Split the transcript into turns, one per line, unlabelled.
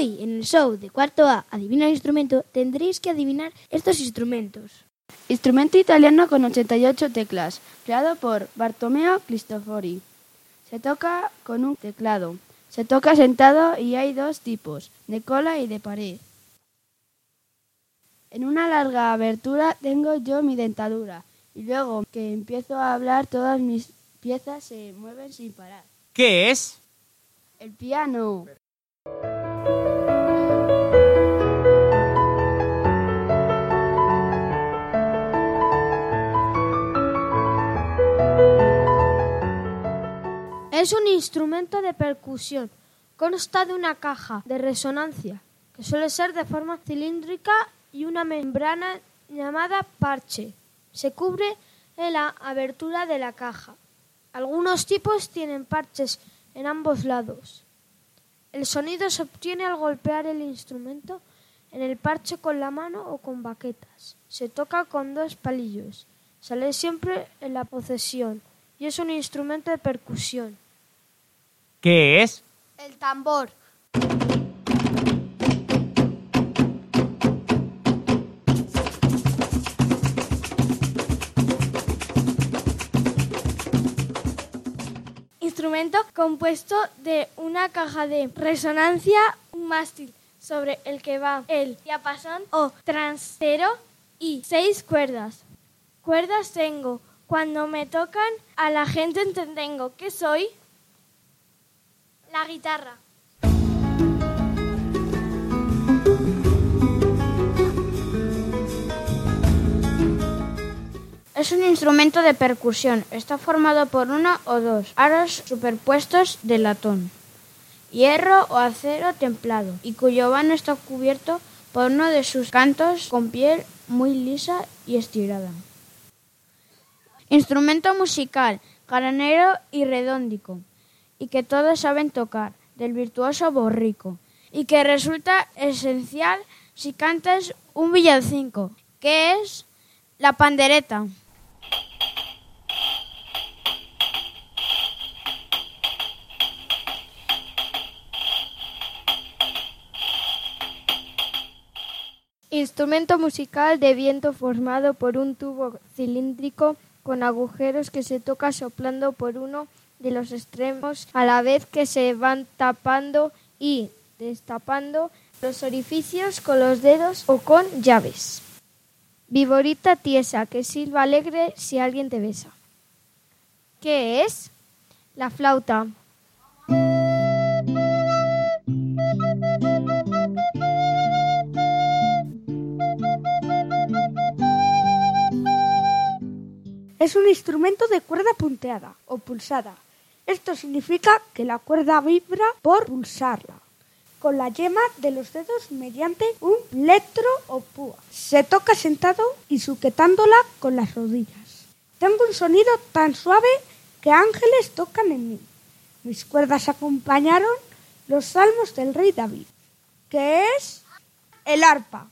show de cuarto A, Adivina el instrumento, tendréis que adivinar estos instrumentos.
Instrumento italiano con 88 teclas, creado por Bartomeo Cristofori. Se toca con un teclado. Se toca sentado y hay dos tipos, de cola y de pared. En una larga abertura tengo yo mi dentadura y luego que empiezo a hablar todas mis piezas se mueven sin parar.
¿Qué es?
El piano.
Es un instrumento de percusión. Consta de una caja de resonancia, que suele ser de forma cilíndrica y una membrana llamada parche. Se cubre en la abertura de la caja. Algunos tipos tienen parches en ambos lados. El sonido se obtiene al golpear el instrumento en el parche con la mano o con baquetas. Se toca con dos palillos. Sale siempre en la posesión y es un instrumento de percusión.
¿Qué es?
El tambor. Instrumento compuesto de una caja de resonancia, un mástil sobre el que va el diapasón o trasero y seis cuerdas. Cuerdas tengo. Cuando me tocan a la gente entendengo que soy la guitarra.
Es un instrumento de percusión. Está formado por uno o dos aros superpuestos de latón, hierro o acero templado, y cuyo vano está cubierto por uno de sus cantos con piel muy lisa y estirada. Instrumento musical, granero y redóndico, y que todos saben tocar, del virtuoso borrico, y que resulta esencial si cantas un villancico, que es la pandereta.
Instrumento musical de viento formado por un tubo cilíndrico con agujeros que se toca soplando por uno de los extremos a la vez que se van tapando y destapando los orificios con los dedos o con llaves. Viborita tiesa que silba alegre si alguien te besa. ¿Qué es? La flauta.
Es un instrumento de cuerda punteada o pulsada. Esto significa que la cuerda vibra por pulsarla con la yema de los dedos mediante un plectro o púa. Se toca sentado y sujetándola con las rodillas. Tengo un sonido tan suave que ángeles tocan en mí. Mis cuerdas acompañaron los salmos del rey David, que es el arpa.